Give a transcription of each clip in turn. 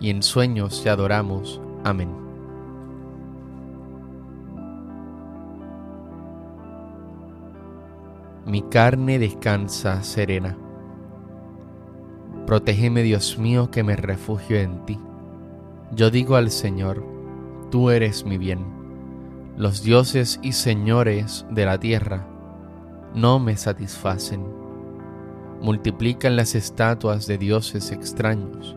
y en sueños te adoramos. Amén. Mi carne descansa serena. Protégeme, Dios mío, que me refugio en ti. Yo digo al Señor, tú eres mi bien. Los dioses y señores de la tierra no me satisfacen. Multiplican las estatuas de dioses extraños.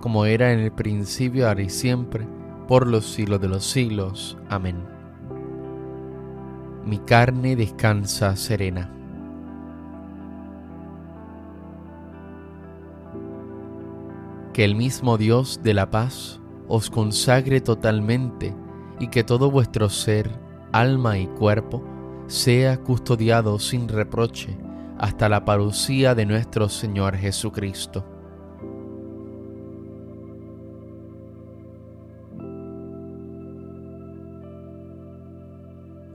como era en el principio, ahora y siempre, por los siglos de los siglos. Amén. Mi carne descansa serena. Que el mismo Dios de la paz os consagre totalmente y que todo vuestro ser, alma y cuerpo sea custodiado sin reproche hasta la parucía de nuestro Señor Jesucristo.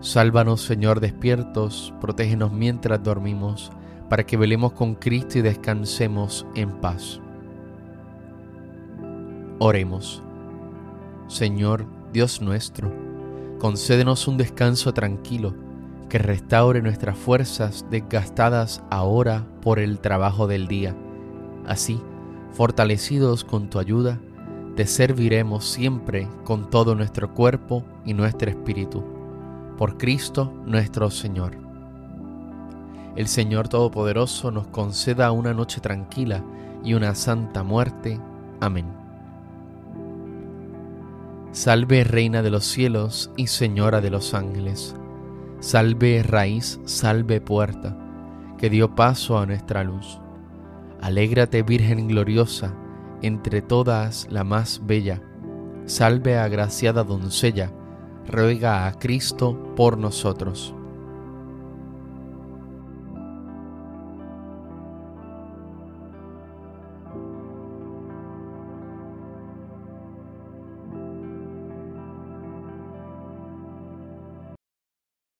Sálvanos, Señor, despiertos, protégenos mientras dormimos, para que velemos con Cristo y descansemos en paz. Oremos. Señor, Dios nuestro, concédenos un descanso tranquilo que restaure nuestras fuerzas desgastadas ahora por el trabajo del día. Así, fortalecidos con tu ayuda, te serviremos siempre con todo nuestro cuerpo y nuestro espíritu. Por Cristo nuestro Señor. El Señor Todopoderoso nos conceda una noche tranquila y una santa muerte. Amén. Salve Reina de los cielos y Señora de los ángeles. Salve raíz, salve puerta, que dio paso a nuestra luz. Alégrate Virgen gloriosa, entre todas la más bella. Salve agraciada doncella, ruega a Cristo por nosotros.